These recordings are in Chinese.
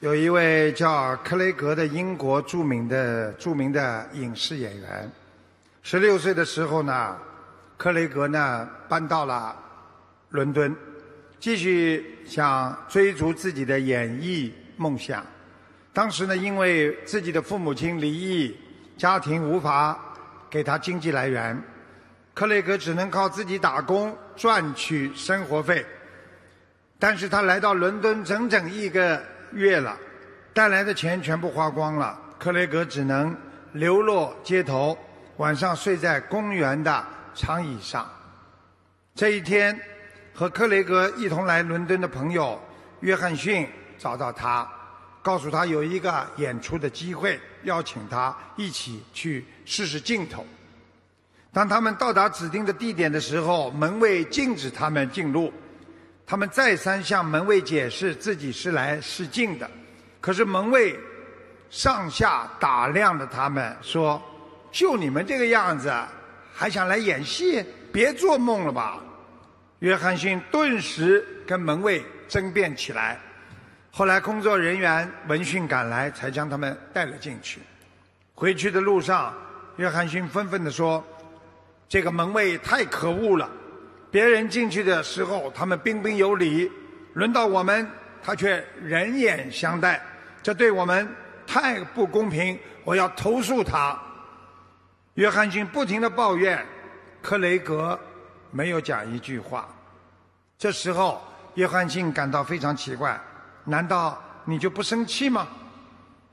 有一位叫克雷格的英国著名的著名的影视演员，十六岁的时候呢，克雷格呢搬到了伦敦，继续想追逐自己的演艺梦想。当时呢，因为自己的父母亲离异，家庭无法给他经济来源，克雷格只能靠自己打工赚取生活费。但是他来到伦敦整整一个。月了，带来的钱全部花光了，克雷格只能流落街头，晚上睡在公园的长椅上。这一天，和克雷格一同来伦敦的朋友约翰逊找到他，告诉他有一个演出的机会，邀请他一起去试试镜头。当他们到达指定的地点的时候，门卫禁止他们进入。他们再三向门卫解释自己是来试镜的，可是门卫上下打量着他们，说：“就你们这个样子，还想来演戏？别做梦了吧！”约翰逊顿时跟门卫争辩起来。后来工作人员闻讯赶来，才将他们带了进去。回去的路上，约翰逊愤愤地说：“这个门卫太可恶了。”别人进去的时候，他们彬彬有礼；轮到我们，他却人眼相待，这对我们太不公平。我要投诉他。约翰逊不停的抱怨，克雷格没有讲一句话。这时候，约翰逊感到非常奇怪：难道你就不生气吗？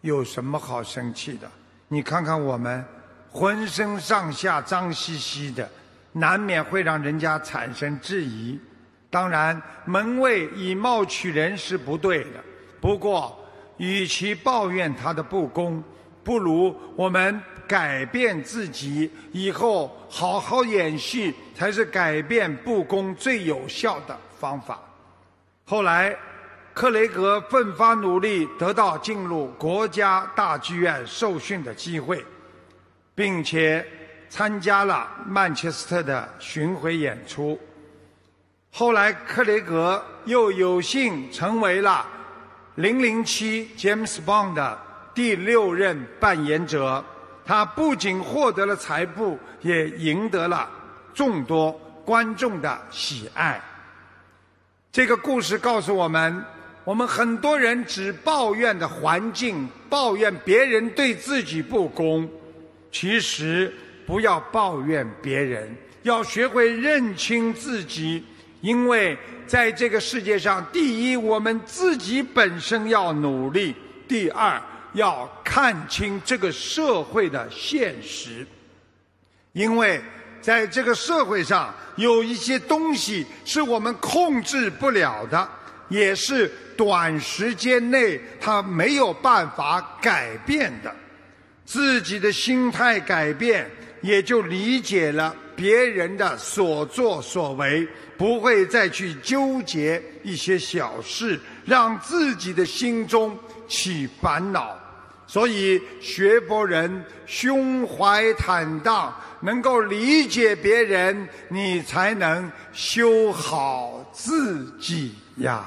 有什么好生气的？你看看我们，浑身上下脏兮兮的。难免会让人家产生质疑，当然门卫以貌取人是不对的。不过，与其抱怨他的不公，不如我们改变自己，以后好好演戏才是改变不公最有效的方法。后来，克雷格奋发努力，得到进入国家大剧院受训的机会，并且。参加了曼彻斯特的巡回演出，后来克雷格又有幸成为了《零零七》James Bond 的第六任扮演者。他不仅获得了财富，也赢得了众多观众的喜爱。这个故事告诉我们：我们很多人只抱怨的环境，抱怨别人对自己不公，其实。不要抱怨别人，要学会认清自己。因为在这个世界上，第一，我们自己本身要努力；第二，要看清这个社会的现实。因为在这个社会上，有一些东西是我们控制不了的，也是短时间内它没有办法改变的。自己的心态改变。也就理解了别人的所作所为，不会再去纠结一些小事，让自己的心中起烦恼。所以学佛人胸怀坦荡，能够理解别人，你才能修好自己呀。